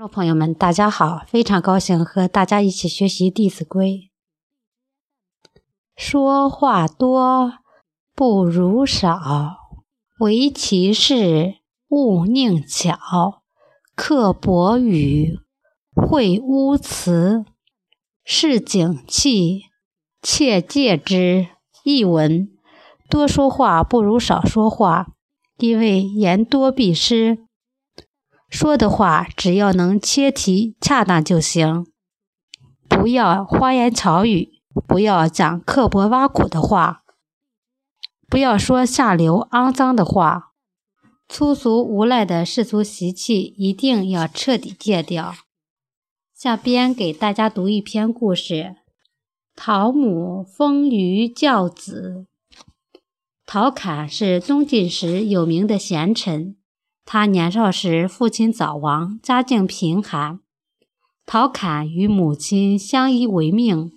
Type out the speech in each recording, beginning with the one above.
众朋友们，大家好！非常高兴和大家一起学习《弟子规》。说话多不如少，唯其事勿佞巧。刻薄语，会污词，是警器，切戒之。译文：多说话不如少说话，因为言多必失。说的话只要能切题、恰当就行，不要花言巧语，不要讲刻薄挖苦的话，不要说下流肮脏的话，粗俗无赖的世俗习气一定要彻底戒掉。下边给大家读一篇故事：陶母封于教子。陶侃是东晋时有名的贤臣。他年少时，父亲早亡，家境贫寒。陶侃与母亲相依为命。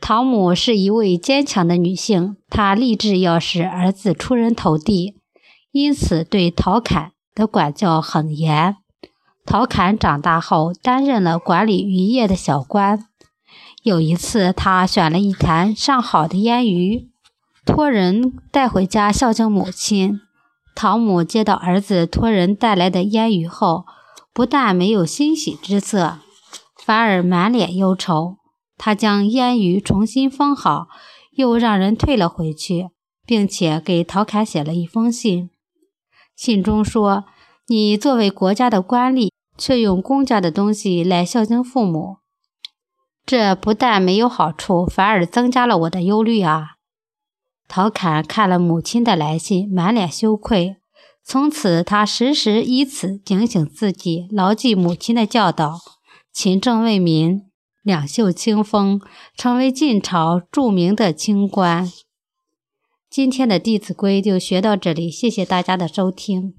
陶母是一位坚强的女性，她立志要使儿子出人头地，因此对陶侃的管教很严。陶侃长大后，担任了管理渔业的小官。有一次，他选了一坛上好的腌鱼，托人带回家孝敬母亲。陶母接到儿子托人带来的烟鱼后，不但没有欣喜之色，反而满脸忧愁。他将烟鱼重新封好，又让人退了回去，并且给陶侃写了一封信。信中说：“你作为国家的官吏，却用公家的东西来孝敬父母，这不但没有好处，反而增加了我的忧虑啊！”陶侃看了母亲的来信，满脸羞愧。从此，他时时以此警醒自己，牢记母亲的教导，勤政为民，两袖清风，成为晋朝著名的清官。今天的《弟子规》就学到这里，谢谢大家的收听。